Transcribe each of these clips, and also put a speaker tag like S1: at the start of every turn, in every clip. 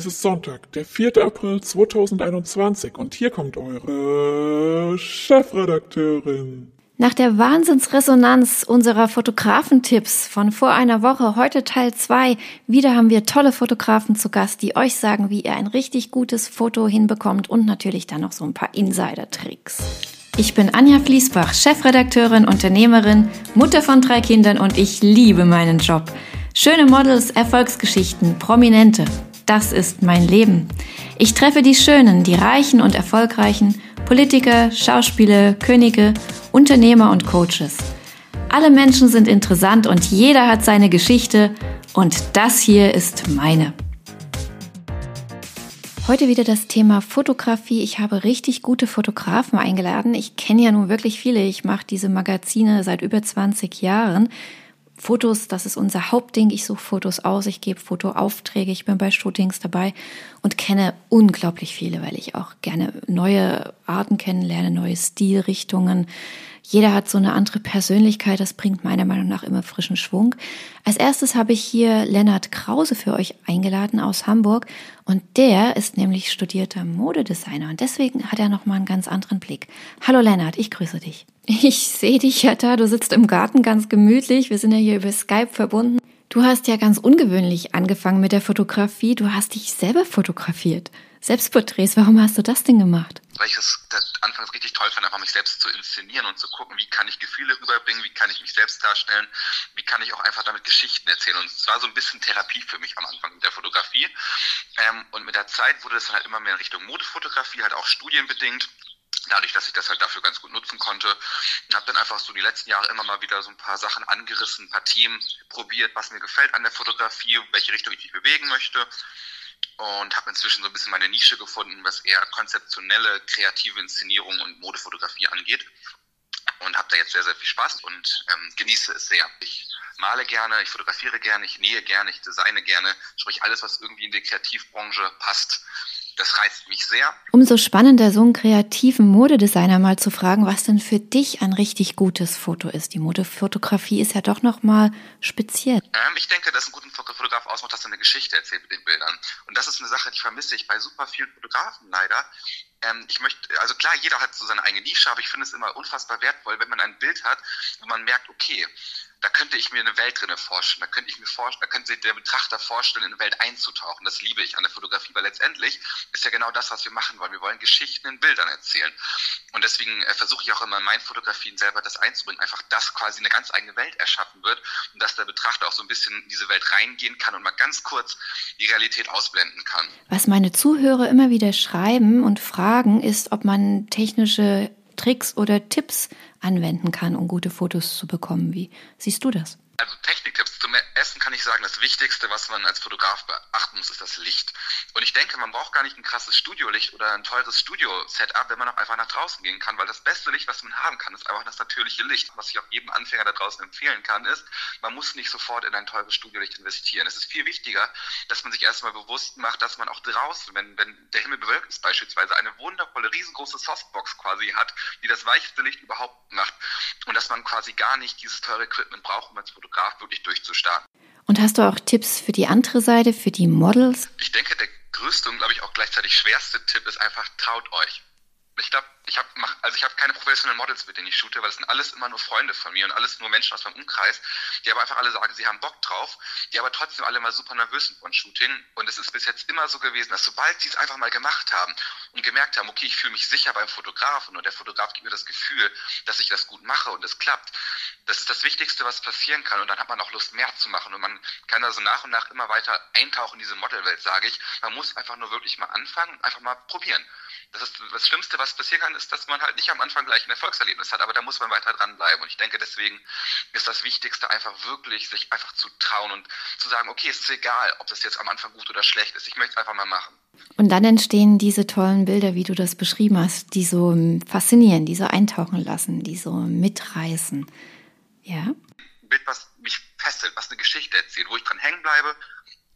S1: Es ist Sonntag, der 4. April 2021 und hier kommt eure Chefredakteurin.
S2: Nach der Wahnsinnsresonanz unserer Fotografentipps von vor einer Woche, heute Teil 2, wieder haben wir tolle Fotografen zu Gast, die euch sagen, wie ihr ein richtig gutes Foto hinbekommt und natürlich dann noch so ein paar Insider-Tricks. Ich bin Anja Fließbach, Chefredakteurin, Unternehmerin, Mutter von drei Kindern und ich liebe meinen Job. Schöne Models, Erfolgsgeschichten, Prominente das ist mein Leben. Ich treffe die Schönen, die Reichen und Erfolgreichen, Politiker, Schauspieler, Könige, Unternehmer und Coaches. Alle Menschen sind interessant und jeder hat seine Geschichte und das hier ist meine. Heute wieder das Thema Fotografie. Ich habe richtig gute Fotografen eingeladen. Ich kenne ja nun wirklich viele. Ich mache diese Magazine seit über 20 Jahren. Fotos, das ist unser Hauptding. Ich suche Fotos aus, ich gebe Fotoaufträge, ich bin bei Shootings dabei und kenne unglaublich viele, weil ich auch gerne neue Arten kennenlerne, neue Stilrichtungen. Jeder hat so eine andere Persönlichkeit, das bringt meiner Meinung nach immer frischen Schwung. Als erstes habe ich hier Lennart Krause für euch eingeladen aus Hamburg und der ist nämlich studierter Modedesigner und deswegen hat er noch mal einen ganz anderen Blick. Hallo Lennart, ich grüße dich. Ich sehe dich ja da, du sitzt im Garten ganz gemütlich. Wir sind ja hier über Skype verbunden. Du hast ja ganz ungewöhnlich angefangen mit der Fotografie. Du hast dich selber fotografiert. Selbstporträts, warum hast du das denn gemacht?
S3: Weil ich es anfangs richtig toll fand, einfach mich selbst zu inszenieren und zu gucken, wie kann ich Gefühle rüberbringen, wie kann ich mich selbst darstellen, wie kann ich auch einfach damit Geschichten erzählen. Und es war so ein bisschen Therapie für mich am Anfang mit der Fotografie. Ähm, und mit der Zeit wurde es dann halt immer mehr in Richtung Modefotografie, halt auch studienbedingt dadurch, dass ich das halt dafür ganz gut nutzen konnte. Und habe dann einfach so die letzten Jahre immer mal wieder so ein paar Sachen angerissen, ein paar Themen probiert, was mir gefällt an der Fotografie, welche Richtung ich mich bewegen möchte. Und habe inzwischen so ein bisschen meine Nische gefunden, was eher konzeptionelle, kreative Inszenierung und Modefotografie angeht. Und habe da jetzt sehr, sehr viel Spaß und ähm, genieße es sehr. Ich male gerne, ich fotografiere gerne, ich nähe gerne, ich designe gerne, sprich alles, was irgendwie in die Kreativbranche passt, das reizt mich sehr.
S2: Umso spannender, so einen kreativen Modedesigner mal zu fragen, was denn für dich ein richtig gutes Foto ist. Die Modefotografie ist ja doch nochmal speziell.
S3: Ähm, ich denke, dass ein guter Fotograf ausmacht, dass er eine Geschichte erzählt mit den Bildern. Und das ist eine Sache, die vermisse ich bei super vielen Fotografen leider. Ähm, ich möchte, also klar, jeder hat so seine eigene Nische, aber ich finde es immer unfassbar wertvoll, wenn man ein Bild hat, wo man merkt, okay, da könnte ich mir eine Welt drinne vorstellen. Da könnte ich mir vorstellen, da könnte sich der Betrachter vorstellen, in eine Welt einzutauchen. Das liebe ich an der Fotografie, weil letztendlich ist ja genau das, was wir machen wollen. Wir wollen Geschichten in Bildern erzählen. Und deswegen äh, versuche ich auch immer in meinen Fotografien selber das einzubringen. Einfach, dass quasi eine ganz eigene Welt erschaffen wird und dass der Betrachter auch so ein bisschen in diese Welt reingehen kann und mal ganz kurz die Realität ausblenden kann.
S2: Was meine Zuhörer immer wieder schreiben und fragen, ist, ob man technische Tricks oder Tipps anwenden kann, um gute Fotos zu bekommen. Wie siehst du das?
S3: Also Techniktipps. Zum Essen kann ich sagen, das Wichtigste, was man als Fotograf beachten muss, ist das Licht. Und ich denke, man braucht gar nicht ein krasses Studiolicht oder ein teures Studio-Setup, wenn man auch einfach nach draußen gehen kann, weil das beste Licht, was man haben kann, ist einfach das natürliche Licht. Was ich auch jedem Anfänger da draußen empfehlen kann, ist, man muss nicht sofort in ein teures Studiolicht investieren. Es ist viel wichtiger, dass man sich erstmal bewusst macht, dass man auch draußen, wenn, wenn der Himmel bewölkt ist beispielsweise, eine wundervolle, riesengroße Softbox quasi hat, die das weichste Licht überhaupt macht. Und dass man quasi gar nicht dieses teure Equipment braucht, um als Fotograf Fotograf wirklich durchzustarten.
S2: Und hast du auch Tipps für die andere Seite, für die Models?
S3: Ich denke, der größte und glaube ich auch gleichzeitig schwerste Tipp ist einfach, traut euch. Ich glaube, ich habe also ich habe keine professionellen Models, mit denen ich shoote, weil das sind alles immer nur Freunde von mir und alles nur Menschen aus meinem Umkreis, die aber einfach alle sagen, sie haben Bock drauf, die aber trotzdem alle mal super nervös sind von Shooting. Und es ist bis jetzt immer so gewesen, dass sobald sie es einfach mal gemacht haben und gemerkt haben, okay, ich fühle mich sicher beim Fotografen und der Fotograf gibt mir das Gefühl, dass ich das gut mache und es klappt, das ist das Wichtigste, was passieren kann. Und dann hat man auch Lust, mehr zu machen. Und man kann also nach und nach immer weiter eintauchen in diese Modelwelt, sage ich. Man muss einfach nur wirklich mal anfangen und einfach mal probieren. Das ist das Schlimmste, was passieren kann, ist, dass man halt nicht am Anfang gleich ein Erfolgserlebnis hat, aber da muss man weiter dranbleiben. Und ich denke, deswegen ist das Wichtigste einfach wirklich, sich einfach zu trauen und zu sagen, okay, es ist egal, ob das jetzt am Anfang gut oder schlecht ist. Ich möchte es einfach mal machen.
S2: Und dann entstehen diese tollen Bilder, wie du das beschrieben hast, die so faszinieren, die so eintauchen lassen, die so mitreißen. Ja?
S3: Ein Bild, was mich fesselt, was eine Geschichte erzählt, wo ich dran hängen bleibe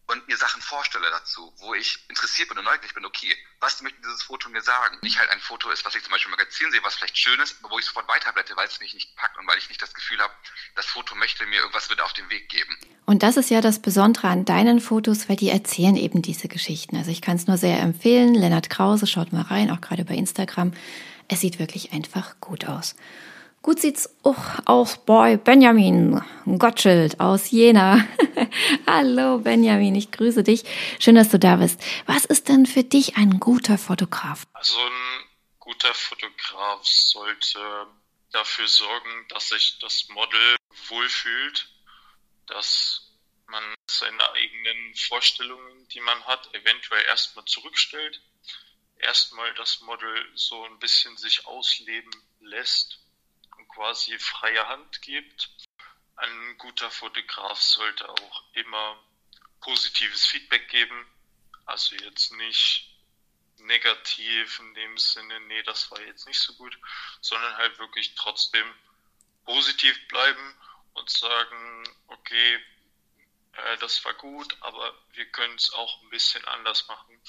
S3: und mir Sachen vorstelle dazu, wo ich interessiert bin und neugierig bin, okay, was möchte dieses Foto mir sagen? Nicht halt ein Foto ist, was ich zum Beispiel im Magazin sehe, was vielleicht schön ist, aber wo ich sofort weiterblätte, weil es mich nicht packt und weil ich nicht das Gefühl habe, das Foto möchte mir irgendwas mit auf den Weg geben.
S2: Und das ist ja das Besondere an deinen Fotos, weil die erzählen eben diese Geschichten. Also ich kann es nur sehr empfehlen. Lennart Krause, schaut mal rein, auch gerade bei Instagram. Es sieht wirklich einfach gut aus. Gut sieht's auch aus bei Benjamin Gottschild aus Jena. Hallo Benjamin, ich grüße dich. Schön, dass du da bist. Was ist denn für dich ein guter Fotograf?
S4: Also ein guter Fotograf sollte dafür sorgen, dass sich das Model wohlfühlt, dass man seine eigenen Vorstellungen, die man hat, eventuell erstmal zurückstellt, erstmal das Model so ein bisschen sich ausleben lässt quasi freie Hand gibt. Ein guter Fotograf sollte auch immer positives Feedback geben. Also jetzt nicht negativ in dem Sinne, nee, das war jetzt nicht so gut, sondern halt wirklich trotzdem positiv bleiben und sagen, okay, äh, das war gut, aber wir können es auch ein bisschen anders machen,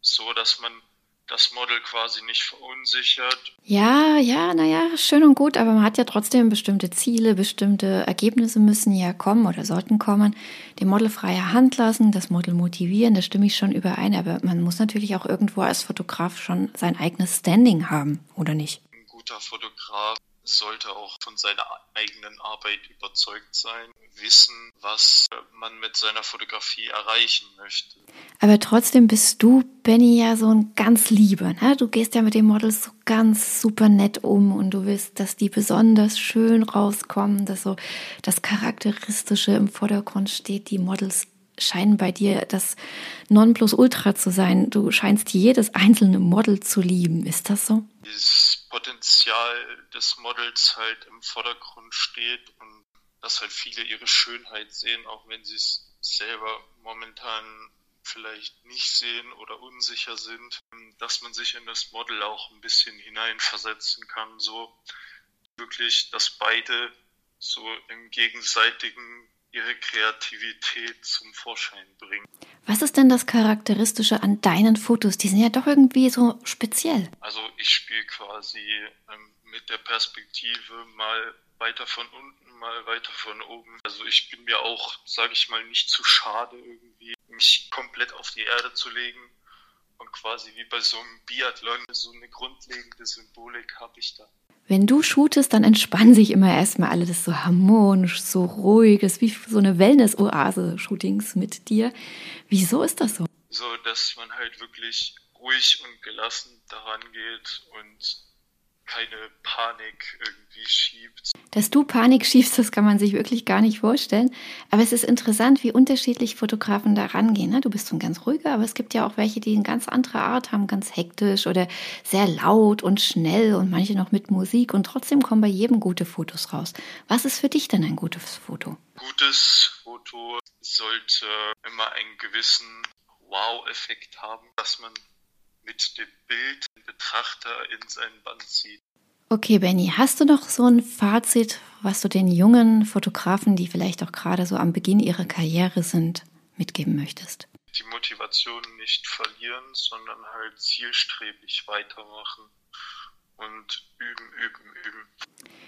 S4: so dass man das Model quasi nicht verunsichert.
S2: Ja, ja, naja, schön und gut, aber man hat ja trotzdem bestimmte Ziele, bestimmte Ergebnisse müssen ja kommen oder sollten kommen. Dem Model freie Hand lassen, das Model motivieren, da stimme ich schon überein, aber man muss natürlich auch irgendwo als Fotograf schon sein eigenes Standing haben, oder nicht?
S4: Ein guter Fotograf sollte auch von seiner eigenen Arbeit überzeugt sein, wissen, was man mit seiner Fotografie erreichen möchte.
S2: Aber trotzdem bist du, Benny, ja so ein ganz Lieber. Ne? Du gehst ja mit den Models so ganz super nett um und du willst, dass die besonders schön rauskommen, dass so das Charakteristische im Vordergrund steht. Die Models scheinen bei dir das Nonplusultra zu sein. Du scheinst jedes einzelne Model zu lieben. Ist das so?
S4: Das Potenzial des Models halt im Vordergrund steht und dass halt viele ihre Schönheit sehen, auch wenn sie es selber momentan vielleicht nicht sehen oder unsicher sind, dass man sich in das Model auch ein bisschen hineinversetzen kann, so wirklich, dass beide so im gegenseitigen ihre Kreativität zum Vorschein bringen.
S2: Was ist denn das Charakteristische an deinen Fotos? Die sind ja doch irgendwie so speziell.
S4: Also ich spiele quasi ähm, mit der Perspektive mal weiter von unten, mal weiter von oben. Also ich bin mir auch, sage ich mal, nicht zu schade irgendwie, mich komplett auf die Erde zu legen und quasi wie bei so einem Biathlon so eine grundlegende Symbolik habe ich da.
S2: Wenn du shootest, dann entspannen sich immer erstmal alle, das ist so harmonisch, so ruhig, das ist wie so eine Wellness-Oase-Shootings mit dir. Wieso ist das so?
S4: So, dass man halt wirklich ruhig und gelassen daran geht und keine Panik irgendwie schiebt.
S2: Dass du Panik schiebst, das kann man sich wirklich gar nicht vorstellen. Aber es ist interessant, wie unterschiedlich Fotografen da rangehen. Ne? Du bist so ein ganz ruhiger, aber es gibt ja auch welche, die eine ganz andere Art haben, ganz hektisch oder sehr laut und schnell und manche noch mit Musik und trotzdem kommen bei jedem gute Fotos raus. Was ist für dich denn ein gutes Foto?
S4: Gutes Foto sollte immer einen gewissen Wow-Effekt haben, dass man mit dem Bild Betrachter in seinen Bann zieht.
S2: Okay, Benny, hast du noch so ein Fazit, was du den jungen Fotografen, die vielleicht auch gerade so am Beginn ihrer Karriere sind, mitgeben möchtest?
S4: Die Motivation nicht verlieren, sondern halt zielstrebig weitermachen und üben, üben, üben.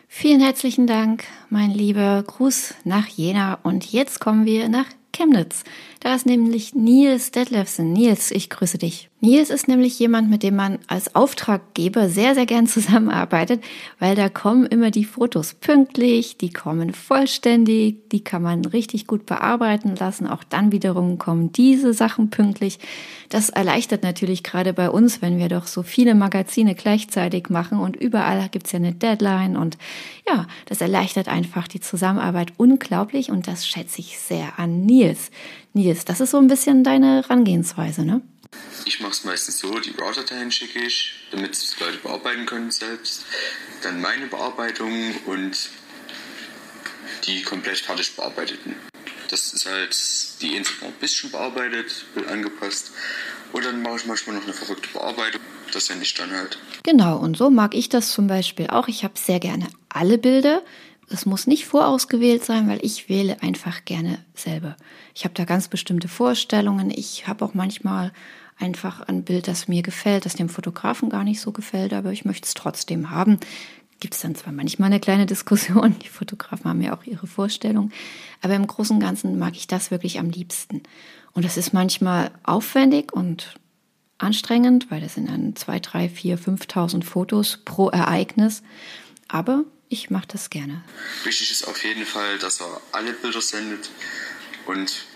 S2: Vielen herzlichen Dank, mein lieber Gruß nach Jena und jetzt kommen wir nach Chemnitz. Da ist nämlich Nils Detlefsen. Nils, ich grüße dich. Nils ist nämlich jemand, mit dem man als Auftraggeber sehr, sehr gern zusammenarbeitet, weil da kommen immer die Fotos pünktlich, die kommen vollständig, die kann man richtig gut bearbeiten lassen. Auch dann wiederum kommen diese Sachen pünktlich. Das erleichtert natürlich gerade bei uns, wenn wir doch so viele Magazine gleichzeitig machen und überall gibt's ja eine Deadline und ja, das erleichtert einfach die Zusammenarbeit unglaublich und das schätze ich sehr an Nils. Nils, das ist so ein bisschen deine Herangehensweise, ne?
S5: Ich mache es meistens so, die RAW-Dateien schicke ich, damit es Leute bearbeiten können selbst. Dann meine Bearbeitung und die komplett fertig bearbeiteten. Das ist halt die Insel ein bisschen bearbeitet, wird angepasst. Und dann mache ich manchmal noch eine verrückte Bearbeitung. Das sende ich dann halt.
S2: Genau, und so mag ich das zum Beispiel auch. Ich habe sehr gerne alle Bilder Es muss nicht vorausgewählt sein, weil ich wähle einfach gerne selber. Ich habe da ganz bestimmte Vorstellungen. Ich habe auch manchmal einfach ein Bild, das mir gefällt, das dem Fotografen gar nicht so gefällt, aber ich möchte es trotzdem haben. Gibt es dann zwar manchmal eine kleine Diskussion, die Fotografen haben ja auch ihre Vorstellung, aber im Großen und Ganzen mag ich das wirklich am liebsten. Und das ist manchmal aufwendig und anstrengend, weil das sind dann zwei, drei, vier, 5.000 Fotos pro Ereignis. Aber ich mache das gerne.
S5: Wichtig ist auf jeden Fall, dass er alle Bilder sendet und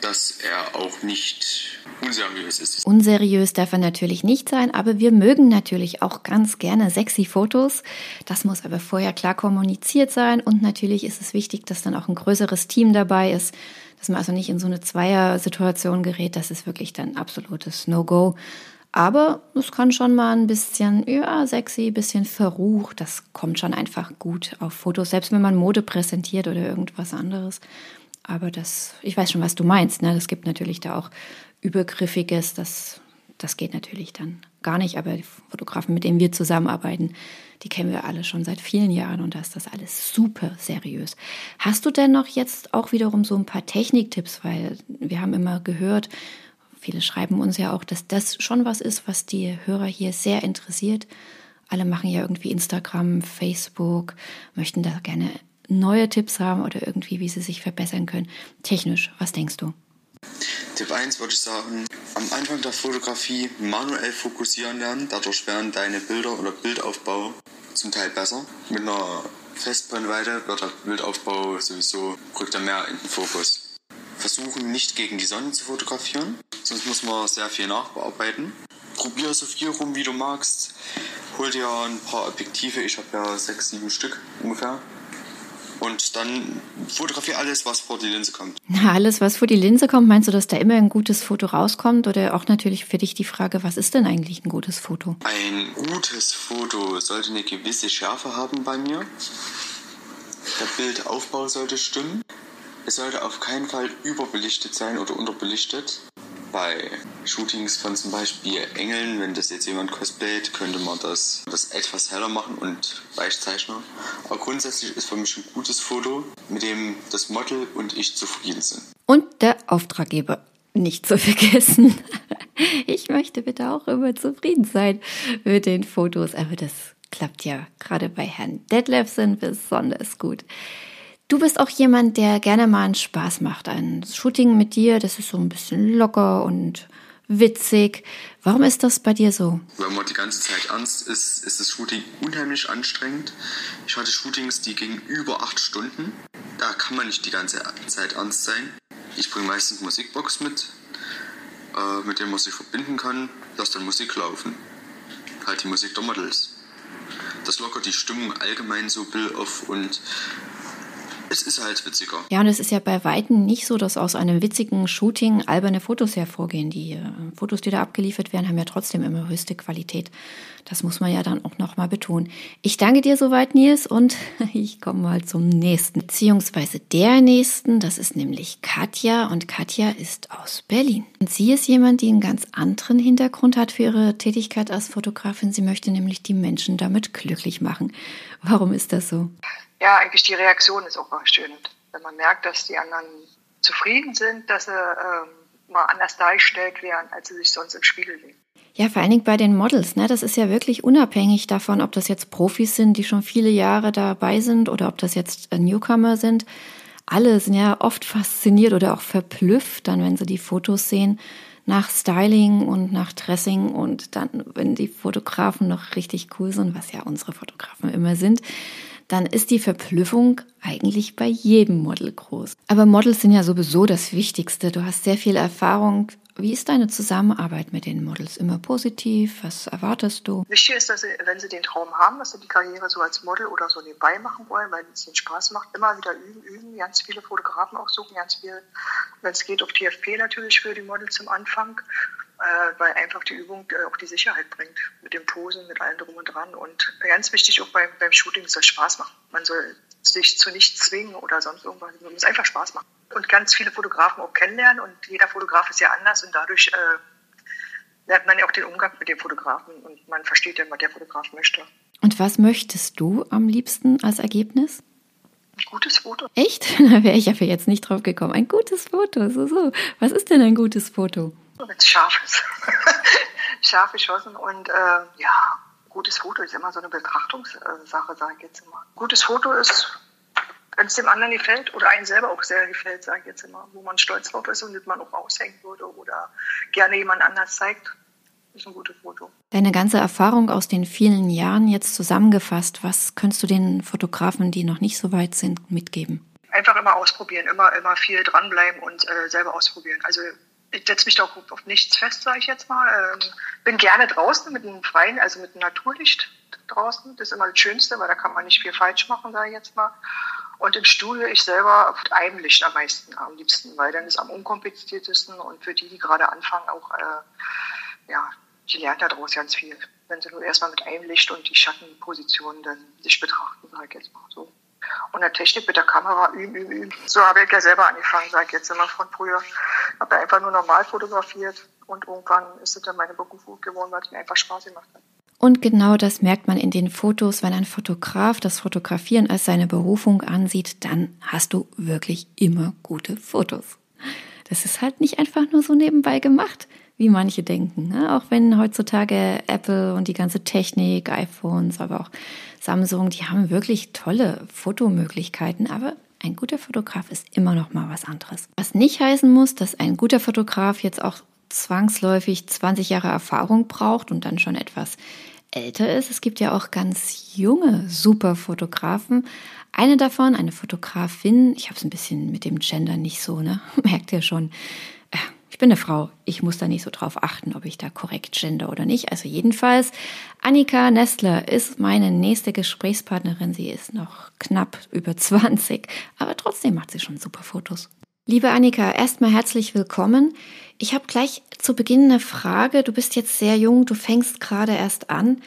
S5: dass er auch nicht unseriös ist.
S2: Unseriös darf er natürlich nicht sein, aber wir mögen natürlich auch ganz gerne sexy Fotos. Das muss aber vorher klar kommuniziert sein und natürlich ist es wichtig, dass dann auch ein größeres Team dabei ist, dass man also nicht in so eine Zweier-Situation gerät. Das ist wirklich dann absolutes No-Go. Aber es kann schon mal ein bisschen, ja, sexy, bisschen verrucht. Das kommt schon einfach gut auf Fotos, selbst wenn man Mode präsentiert oder irgendwas anderes. Aber das, ich weiß schon, was du meinst. Ne? Das gibt natürlich da auch Übergriffiges. Das, das geht natürlich dann gar nicht. Aber die Fotografen, mit denen wir zusammenarbeiten, die kennen wir alle schon seit vielen Jahren und da ist das alles super seriös. Hast du denn noch jetzt auch wiederum so ein paar Techniktipps? Weil wir haben immer gehört, viele schreiben uns ja auch, dass das schon was ist, was die Hörer hier sehr interessiert. Alle machen ja irgendwie Instagram, Facebook, möchten da gerne neue Tipps haben oder irgendwie, wie sie sich verbessern können. Technisch, was denkst du?
S5: Tipp 1 würde ich sagen, am Anfang der Fotografie manuell fokussieren lernen. Dadurch werden deine Bilder oder Bildaufbau zum Teil besser. Mit einer Festbrennweite wird der Bildaufbau sowieso, rückt er mehr in den Fokus. Versuchen nicht gegen die Sonne zu fotografieren, sonst muss man sehr viel nachbearbeiten. Probier so viel rum, wie du magst. Hol dir ein paar Objektive, ich habe ja sechs, sieben Stück ungefähr und dann fotografiere alles, was vor die Linse kommt.
S2: Na, alles, was vor die Linse kommt, meinst du, dass da immer ein gutes Foto rauskommt? Oder auch natürlich für dich die Frage, was ist denn eigentlich ein gutes Foto?
S5: Ein gutes Foto sollte eine gewisse Schärfe haben bei mir. Der Bildaufbau sollte stimmen. Es sollte auf keinen Fall überbelichtet sein oder unterbelichtet bei Shootings von zum Beispiel Engeln, wenn das jetzt jemand cosplayt, könnte man das, das etwas heller machen und Weichzeichner. Aber grundsätzlich ist für mich ein gutes Foto, mit dem das Model und ich zufrieden sind.
S2: Und der Auftraggeber nicht zu vergessen. Ich möchte bitte auch immer zufrieden sein mit den Fotos, aber das klappt ja gerade bei Herrn Detlefsen besonders gut. Du bist auch jemand, der gerne mal einen Spaß macht. Ein Shooting mit dir, das ist so ein bisschen locker und witzig. Warum ist das bei dir so?
S5: Wenn man die ganze Zeit ernst ist, ist das Shooting unheimlich anstrengend. Ich hatte Shootings, die gingen über acht Stunden. Da kann man nicht die ganze Zeit ernst sein. Ich bringe meistens Musikbox mit, äh, mit dem man sich verbinden kann. Lass dann Musik laufen. Halt die Musik der Models. Das lockert die Stimmung allgemein so Bill auf und es ist halt witziger.
S2: Ja, und es ist ja bei Weitem nicht so, dass aus einem witzigen Shooting alberne Fotos hervorgehen. Die äh, Fotos, die da abgeliefert werden, haben ja trotzdem immer höchste Qualität. Das muss man ja dann auch nochmal betonen. Ich danke dir soweit, Nils, und ich komme mal zum nächsten, beziehungsweise der nächsten. Das ist nämlich Katja und Katja ist aus Berlin. Und sie ist jemand, die einen ganz anderen Hintergrund hat für ihre Tätigkeit als Fotografin. Sie möchte nämlich die Menschen damit glücklich machen. Warum ist das so?
S6: Ja, eigentlich die Reaktion ist auch mal schön. Wenn man merkt, dass die anderen zufrieden sind, dass sie ähm, mal anders dargestellt werden, als sie sich sonst im Spiegel sehen.
S2: Ja, vor allen Dingen bei den Models, ne? Das ist ja wirklich unabhängig davon, ob das jetzt Profis sind, die schon viele Jahre dabei sind oder ob das jetzt Newcomer sind. Alle sind ja oft fasziniert oder auch verblüfft dann, wenn sie die Fotos sehen, nach Styling und nach Dressing und dann, wenn die Fotografen noch richtig cool sind, was ja unsere Fotografen immer sind, dann ist die Verblüffung eigentlich bei jedem Model groß. Aber Models sind ja sowieso das Wichtigste. Du hast sehr viel Erfahrung. Wie ist deine Zusammenarbeit mit den Models? Immer positiv? Was erwartest du?
S6: Wichtig ist, dass sie, wenn sie den Traum haben, dass sie die Karriere so als Model oder so nebenbei machen wollen, weil es ihnen Spaß macht, immer wieder üben, üben, ganz viele Fotografen auch suchen, ganz viel, wenn es geht, auf TFP natürlich für die Models zum Anfang äh, weil einfach die Übung äh, auch die Sicherheit bringt. Mit dem Posen, mit allem drum und dran. Und ganz wichtig auch beim, beim Shooting, es soll Spaß machen. Man soll sich zu nichts zwingen oder sonst irgendwas. Es muss einfach Spaß machen. Und ganz viele Fotografen auch kennenlernen. Und jeder Fotograf ist ja anders und dadurch äh, lernt man ja auch den Umgang mit dem Fotografen und man versteht ja, was der Fotograf möchte.
S2: Und was möchtest du am liebsten als Ergebnis?
S6: Ein gutes Foto.
S2: Echt? Da wäre ich aber jetzt nicht drauf gekommen. Ein gutes Foto, so, so. Was ist denn ein gutes Foto?
S6: Wenn es scharf ist. scharf geschossen und äh, ja, gutes Foto ist immer so eine Betrachtungssache, sage ich jetzt immer. Gutes Foto ist, wenn es dem anderen gefällt oder einem selber auch sehr gefällt, sage ich jetzt immer, wo man stolz drauf ist und das man auch aushängen würde oder gerne jemand anders zeigt, ist ein gutes Foto.
S2: Deine ganze Erfahrung aus den vielen Jahren jetzt zusammengefasst, was könntest du den Fotografen, die noch nicht so weit sind, mitgeben?
S6: Einfach immer ausprobieren, immer, immer viel dranbleiben und äh, selber ausprobieren. Also ich setze mich da auch auf nichts fest, sage ich jetzt mal. Ähm, bin gerne draußen mit einem freien, also mit einem Naturlicht draußen. Das ist immer das Schönste, weil da kann man nicht viel falsch machen, sage ich jetzt mal. Und im Studio ich selber auf einem Licht am meisten, am liebsten, weil dann ist am unkompliziertesten und für die, die gerade anfangen, auch, äh, ja, die lernen daraus ganz viel. Wenn sie nur erstmal mit einem Licht und die Schattenpositionen dann sich betrachten, sage ich jetzt mal so. Und der Technik mit der Kamera üben, üben, üben. So habe ich ja selber angefangen, sage ich jetzt immer von früher. Habe einfach nur normal fotografiert und irgendwann ist es dann meine Berufung geworden, weil es mir einfach Spaß gemacht hat.
S2: Und genau das merkt man in den Fotos. Wenn ein Fotograf das Fotografieren als seine Berufung ansieht, dann hast du wirklich immer gute Fotos. Das ist halt nicht einfach nur so nebenbei gemacht, wie manche denken. Ne? Auch wenn heutzutage Apple und die ganze Technik, iPhones, aber auch Samsung, die haben wirklich tolle Fotomöglichkeiten, aber ein guter Fotograf ist immer noch mal was anderes. Was nicht heißen muss, dass ein guter Fotograf jetzt auch zwangsläufig 20 Jahre Erfahrung braucht und dann schon etwas älter ist. Es gibt ja auch ganz junge Superfotografen. Eine davon, eine Fotografin, ich habe es ein bisschen mit dem Gender nicht so, ne? Merkt ihr schon. Ich bin eine Frau, ich muss da nicht so drauf achten, ob ich da korrekt gender oder nicht. Also jedenfalls, Annika Nestler ist meine nächste Gesprächspartnerin. Sie ist noch knapp über 20, aber trotzdem macht sie schon super Fotos. Liebe Annika, erstmal herzlich willkommen. Ich habe gleich zu Beginn eine Frage. Du bist jetzt sehr jung, du fängst gerade erst an.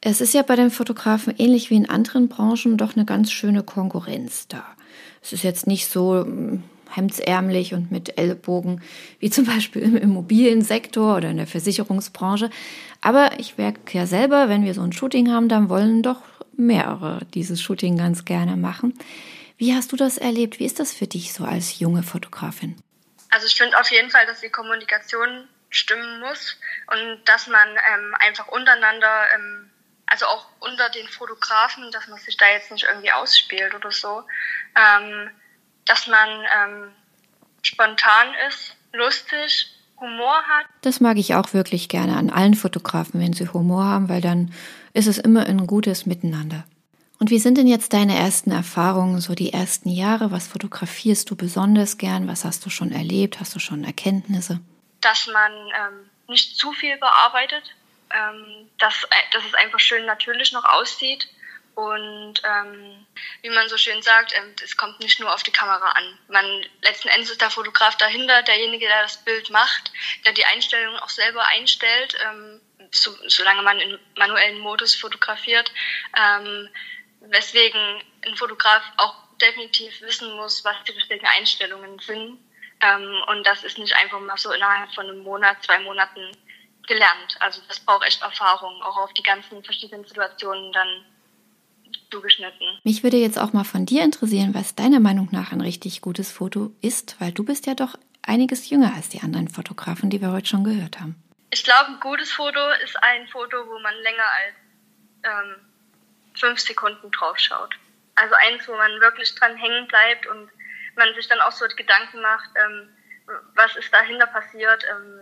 S2: Es ist ja bei den Fotografen ähnlich wie in anderen Branchen doch eine ganz schöne Konkurrenz da. Es ist jetzt nicht so hemdsärmlich und mit Ellbogen wie zum Beispiel im Immobiliensektor oder in der Versicherungsbranche. Aber ich merke ja selber, wenn wir so ein Shooting haben, dann wollen doch mehrere dieses Shooting ganz gerne machen. Wie hast du das erlebt? Wie ist das für dich so als junge Fotografin?
S7: Also ich finde auf jeden Fall, dass die Kommunikation stimmen muss und dass man ähm, einfach untereinander, ähm, also auch unter den Fotografen, dass man sich da jetzt nicht irgendwie ausspielt oder so, ähm, dass man ähm, spontan ist, lustig, Humor hat.
S2: Das mag ich auch wirklich gerne an allen Fotografen, wenn sie Humor haben, weil dann ist es immer ein gutes Miteinander. Und wie sind denn jetzt deine ersten Erfahrungen, so die ersten Jahre? Was fotografierst du besonders gern? Was hast du schon erlebt? Hast du schon Erkenntnisse?
S7: Dass man ähm, nicht zu viel bearbeitet, ähm, dass, äh, dass es einfach schön natürlich noch aussieht. Und ähm, wie man so schön sagt, ähm, es kommt nicht nur auf die Kamera an. Man letzten Endes ist der Fotograf dahinter, derjenige, der das Bild macht, der die Einstellungen auch selber einstellt, ähm, so, solange man in manuellen Modus fotografiert. Ähm, weswegen ein Fotograf auch definitiv wissen muss, was die richtigen Einstellungen sind. Ähm, und das ist nicht einfach mal so innerhalb von einem Monat, zwei Monaten gelernt. Also das braucht echt Erfahrung, auch auf die ganzen verschiedenen Situationen dann zugeschnitten.
S2: Mich würde jetzt auch mal von dir interessieren, was deiner Meinung nach ein richtig gutes Foto ist, weil du bist ja doch einiges jünger als die anderen Fotografen, die wir heute schon gehört haben.
S7: Ich glaube, ein gutes Foto ist ein Foto, wo man länger als ähm, fünf Sekunden drauf schaut. Also eins, wo man wirklich dran hängen bleibt und man sich dann auch so Gedanken macht, ähm, was ist dahinter passiert, ähm,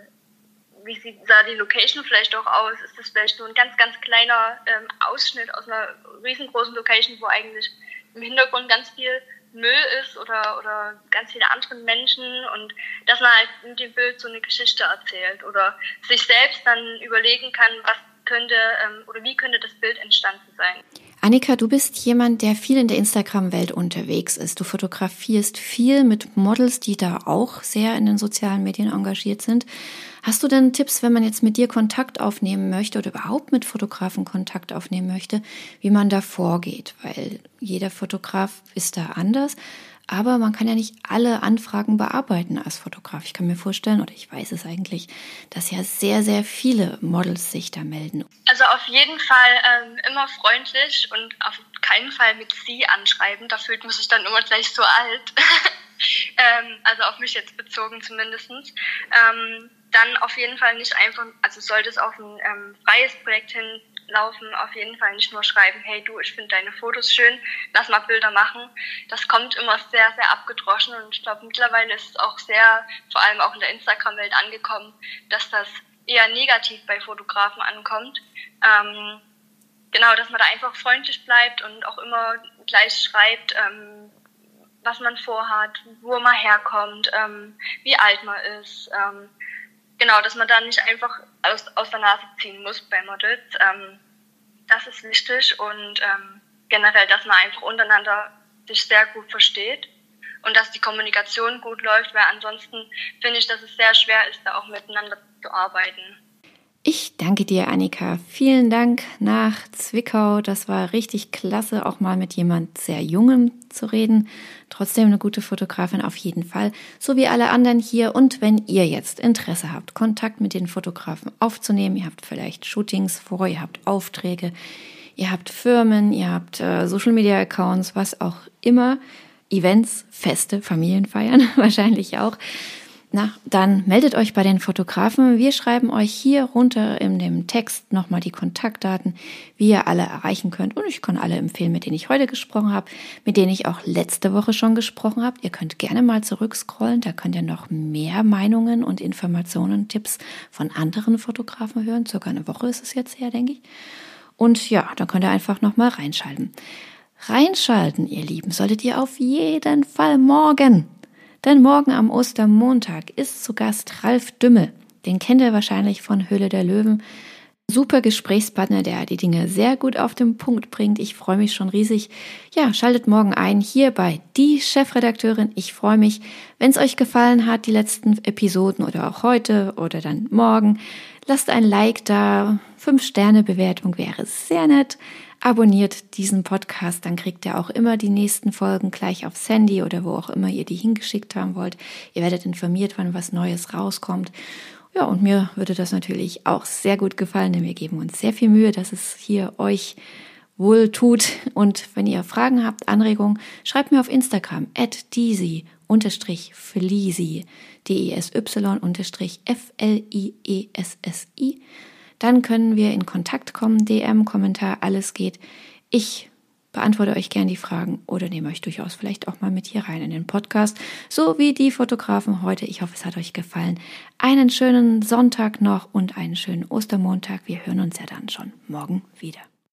S7: wie sieht, sah die Location vielleicht auch aus, ist das vielleicht nur ein ganz, ganz kleiner ähm, Ausschnitt aus einer riesengroßen Location, wo eigentlich im Hintergrund ganz viel Müll ist oder, oder ganz viele andere Menschen und dass man halt mit dem Bild so eine Geschichte erzählt oder sich selbst dann überlegen kann, was könnte ähm, oder wie könnte das Bild entstanden sein.
S2: Annika, du bist jemand, der viel in der Instagram-Welt unterwegs ist. Du fotografierst viel mit Models, die da auch sehr in den sozialen Medien engagiert sind. Hast du denn Tipps, wenn man jetzt mit dir Kontakt aufnehmen möchte oder überhaupt mit Fotografen Kontakt aufnehmen möchte, wie man da vorgeht? Weil jeder Fotograf ist da anders. Aber man kann ja nicht alle Anfragen bearbeiten als Fotograf. Ich kann mir vorstellen, oder ich weiß es eigentlich, dass ja sehr, sehr viele Models sich da melden.
S7: Also auf jeden Fall ähm, immer freundlich und auf keinen Fall mit Sie anschreiben. Da fühlt man sich dann immer gleich so alt. ähm, also auf mich jetzt bezogen zumindest. Ähm, dann auf jeden Fall nicht einfach, also sollte es auf ein ähm, freies Projekt hinlaufen, auf jeden Fall nicht nur schreiben, hey du, ich finde deine Fotos schön, lass mal Bilder machen. Das kommt immer sehr, sehr abgedroschen und ich glaube mittlerweile ist es auch sehr, vor allem auch in der Instagram-Welt angekommen, dass das eher negativ bei Fotografen ankommt. Ähm, genau, dass man da einfach freundlich bleibt und auch immer gleich schreibt, ähm, was man vorhat, wo man herkommt, ähm, wie alt man ist. Ähm, genau, dass man da nicht einfach aus, aus der Nase ziehen muss bei Models. Ähm, das ist wichtig und ähm, generell, dass man einfach untereinander sich sehr gut versteht und dass die Kommunikation gut läuft, weil ansonsten finde ich, dass es sehr schwer ist, da auch miteinander zu arbeiten.
S2: Ich danke dir, Annika. Vielen Dank nach Zwickau. Das war richtig klasse, auch mal mit jemand sehr Jungem zu reden. Trotzdem eine gute Fotografin auf jeden Fall, so wie alle anderen hier. Und wenn ihr jetzt Interesse habt, Kontakt mit den Fotografen aufzunehmen, ihr habt vielleicht Shootings vor, ihr habt Aufträge, ihr habt Firmen, ihr habt äh, Social Media Accounts, was auch immer, Events, Feste, Familienfeiern wahrscheinlich auch na, dann meldet euch bei den Fotografen. Wir schreiben euch hier runter in dem Text nochmal die Kontaktdaten, wie ihr alle erreichen könnt. Und ich kann alle empfehlen, mit denen ich heute gesprochen habe, mit denen ich auch letzte Woche schon gesprochen habe. Ihr könnt gerne mal zurückscrollen, da könnt ihr noch mehr Meinungen und Informationen, Tipps von anderen Fotografen hören. Circa eine Woche ist es jetzt her, denke ich. Und ja, dann könnt ihr einfach nochmal reinschalten. Reinschalten, ihr Lieben, solltet ihr auf jeden Fall morgen. Denn morgen am Ostermontag ist zu Gast Ralf Dümmel. Den kennt ihr wahrscheinlich von Höhle der Löwen. Super Gesprächspartner, der die Dinge sehr gut auf den Punkt bringt. Ich freue mich schon riesig. Ja, schaltet morgen ein hier bei Die Chefredakteurin. Ich freue mich, wenn es euch gefallen hat, die letzten Episoden oder auch heute oder dann morgen. Lasst ein Like da. Fünf Sterne Bewertung wäre sehr nett abonniert diesen Podcast, dann kriegt ihr auch immer die nächsten Folgen gleich aufs Handy oder wo auch immer ihr die hingeschickt haben wollt. Ihr werdet informiert, wann was Neues rauskommt. Ja, und mir würde das natürlich auch sehr gut gefallen, denn wir geben uns sehr viel Mühe, dass es hier euch wohl tut. Und wenn ihr Fragen habt, Anregungen, schreibt mir auf Instagram at deasy unterstrich Fliesi, D-E-S-Y unterstrich F-L-I-E-S-S-I dann können wir in Kontakt kommen, DM, Kommentar, alles geht. Ich beantworte euch gern die Fragen oder nehme euch durchaus vielleicht auch mal mit hier rein in den Podcast, so wie die Fotografen heute. Ich hoffe, es hat euch gefallen. Einen schönen Sonntag noch und einen schönen Ostermontag. Wir hören uns ja dann schon morgen wieder.